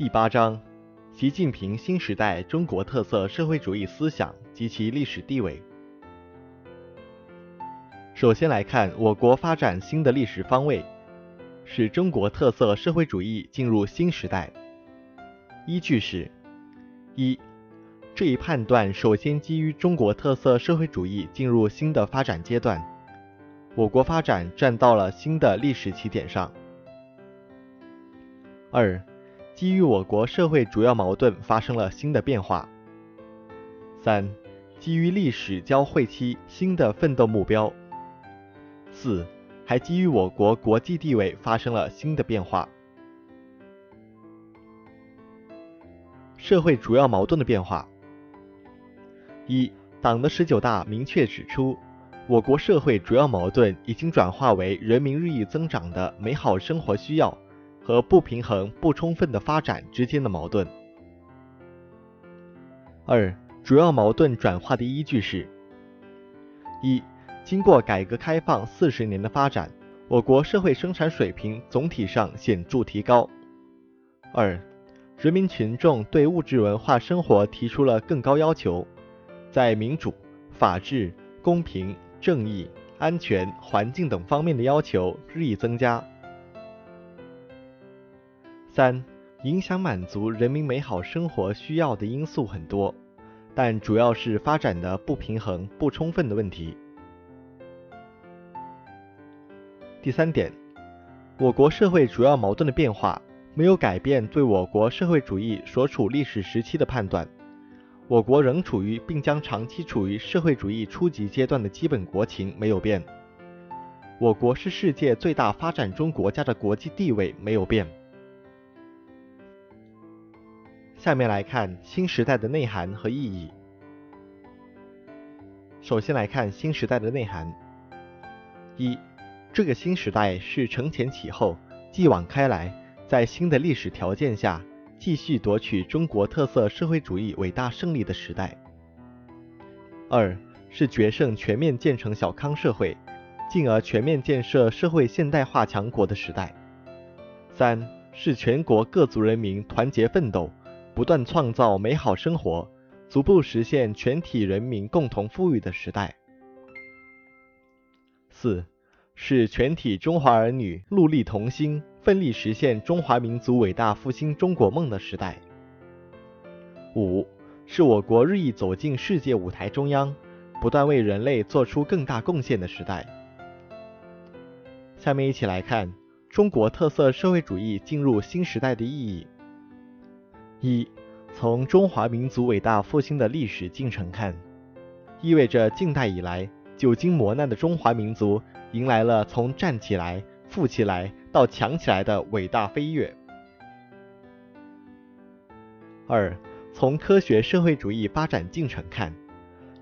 第八章：习近平新时代中国特色社会主义思想及其历史地位。首先来看我国发展新的历史方位，使中国特色社会主义进入新时代。依据是：一、这一判断首先基于中国特色社会主义进入新的发展阶段，我国发展站到了新的历史起点上。二、基于我国社会主要矛盾发生了新的变化。三、基于历史交汇期新的奋斗目标。四、还基于我国国际地位发生了新的变化。社会主要矛盾的变化。一、党的十九大明确指出，我国社会主要矛盾已经转化为人民日益增长的美好生活需要和不平衡不充分的发展之间的矛盾。二、主要矛盾转化的依据是：一、经过改革开放四十年的发展，我国社会生产水平总体上显著提高。二、人民群众对物质文化生活提出了更高要求，在民主、法治、公平、正义、安全、环境等方面的要求日益增加。三、影响满足人民美好生活需要的因素很多，但主要是发展的不平衡不充分的问题。第三点，我国社会主要矛盾的变化没有改变对我国社会主义所处历史时期的判断。我国仍处于并将长期处于社会主义初级阶段的基本国情没有变。我国是世界最大发展中国家的国际地位没有变。下面来看新时代的内涵和意义。首先来看新时代的内涵。一这个新时代是承前启后、继往开来，在新的历史条件下继续夺取中国特色社会主义伟大胜利的时代。二是决胜全面建成小康社会，进而全面建设社会现代化强国的时代。三是全国各族人民团结奋斗，不断创造美好生活，逐步实现全体人民共同富裕的时代。四。是全体中华儿女戮力同心、奋力实现中华民族伟大复兴中国梦的时代。五，是我国日益走进世界舞台中央，不断为人类做出更大贡献的时代。下面一起来看中国特色社会主义进入新时代的意义。一，从中华民族伟大复兴的历史进程看，意味着近代以来久经磨难的中华民族。迎来了从站起来、富起来到强起来的伟大飞跃。二，从科学社会主义发展进程看，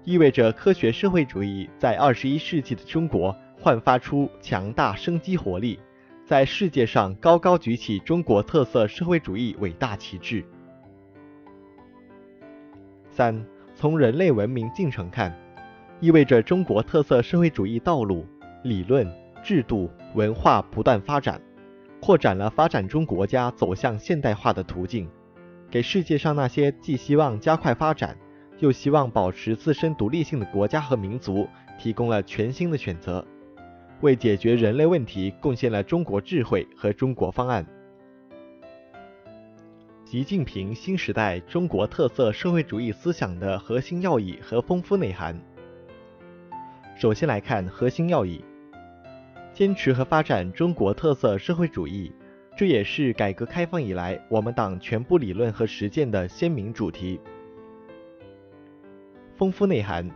意味着科学社会主义在二十一世纪的中国焕发出强大生机活力，在世界上高高举起中国特色社会主义伟大旗帜。三，从人类文明进程看，意味着中国特色社会主义道路。理论、制度、文化不断发展，扩展了发展中国家走向现代化的途径，给世界上那些既希望加快发展，又希望保持自身独立性的国家和民族提供了全新的选择，为解决人类问题贡献了中国智慧和中国方案。习近平新时代中国特色社会主义思想的核心要义和丰富内涵。首先来看核心要义。坚持和发展中国特色社会主义，这也是改革开放以来我们党全部理论和实践的鲜明主题。丰富内涵，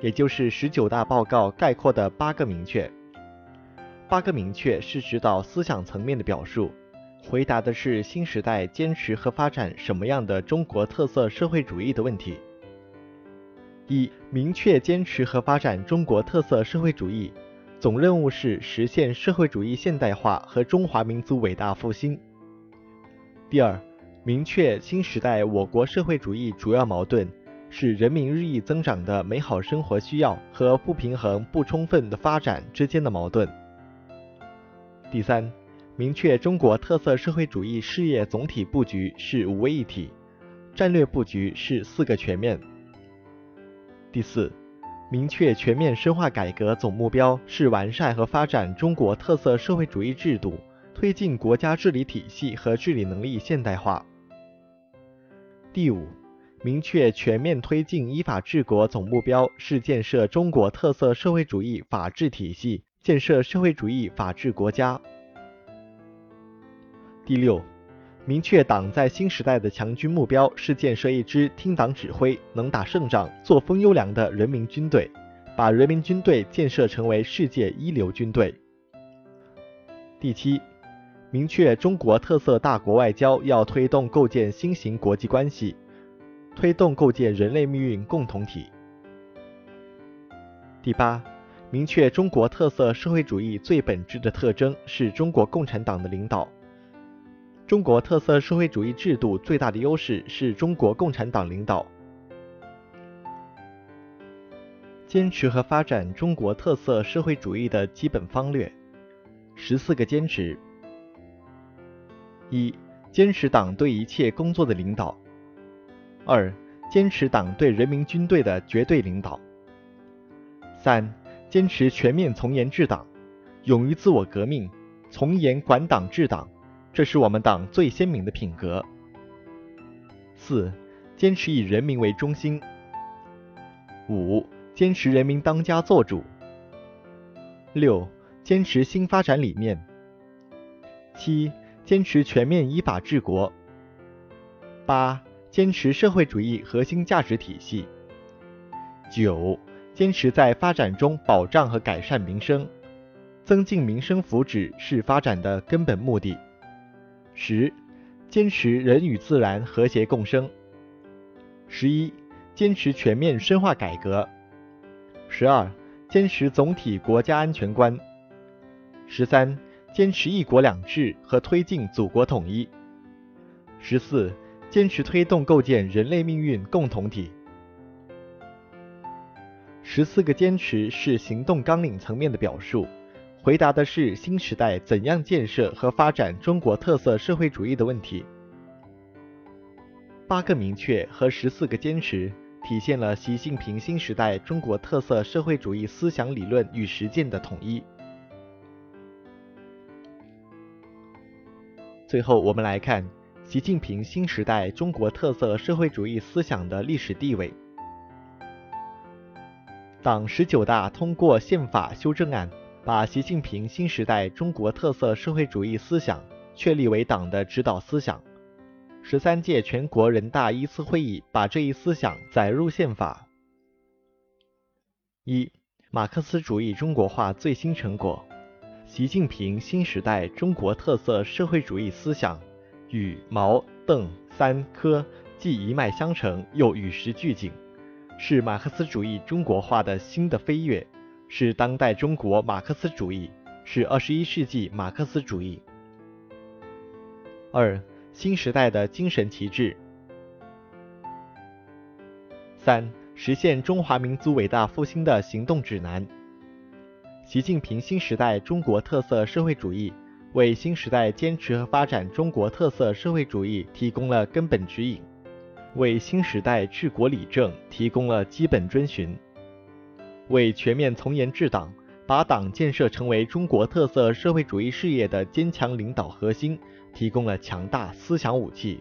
也就是十九大报告概括的八个明确。八个明确是指导思想层面的表述，回答的是新时代坚持和发展什么样的中国特色社会主义的问题。一、明确坚持和发展中国特色社会主义。总任务是实现社会主义现代化和中华民族伟大复兴。第二，明确新时代我国社会主义主要矛盾是人民日益增长的美好生活需要和不平衡不充分的发展之间的矛盾。第三，明确中国特色社会主义事业总体布局是五位一体，战略布局是四个全面。第四，明确全面深化改革总目标是完善和发展中国特色社会主义制度，推进国家治理体系和治理能力现代化。第五，明确全面推进依法治国总目标是建设中国特色社会主义法治体系，建设社会主义法治国家。第六，明确党在新时代的强军目标是建设一支听党指挥、能打胜仗、作风优良的人民军队，把人民军队建设成为世界一流军队。第七，明确中国特色大国外交要推动构建新型国际关系，推动构建人类命运共同体。第八，明确中国特色社会主义最本质的特征是中国共产党的领导。中国特色社会主义制度最大的优势是中国共产党领导。坚持和发展中国特色社会主义的基本方略，十四个坚持：一、坚持党对一切工作的领导；二、坚持党对人民军队的绝对领导；三、坚持全面从严治党，勇于自我革命，从严管党治党。这是我们党最鲜明的品格。四、坚持以人民为中心。五、坚持人民当家作主。六、坚持新发展理念。七、坚持全面依法治国。八、坚持社会主义核心价值体系。九、坚持在发展中保障和改善民生，增进民生福祉是发展的根本目的。十、坚持人与自然和谐共生。十一、坚持全面深化改革。十二、坚持总体国家安全观。十三、坚持一国两制和推进祖国统一。十四、坚持推动构建人类命运共同体。十四个坚持是行动纲领层面的表述。回答的是新时代怎样建设和发展中国特色社会主义的问题。八个明确和十四个坚持，体现了习近平新时代中国特色社会主义思想理论与实践的统一。最后，我们来看习近平新时代中国特色社会主义思想的历史地位。党十九大通过宪法修正案。把习近平新时代中国特色社会主义思想确立为党的指导思想。十三届全国人大一次会议把这一思想载入宪法。一、马克思主义中国化最新成果：习近平新时代中国特色社会主义思想与毛、邓、三、科既一脉相承，又与时俱进，是马克思主义中国化的新的飞跃。是当代中国马克思主义，是二十一世纪马克思主义。二、新时代的精神旗帜。三、实现中华民族伟大复兴的行动指南。习近平新时代中国特色社会主义为新时代坚持和发展中国特色社会主义提供了根本指引，为新时代治国理政提供了基本遵循。为全面从严治党，把党建设成为中国特色社会主义事业的坚强领导核心，提供了强大思想武器。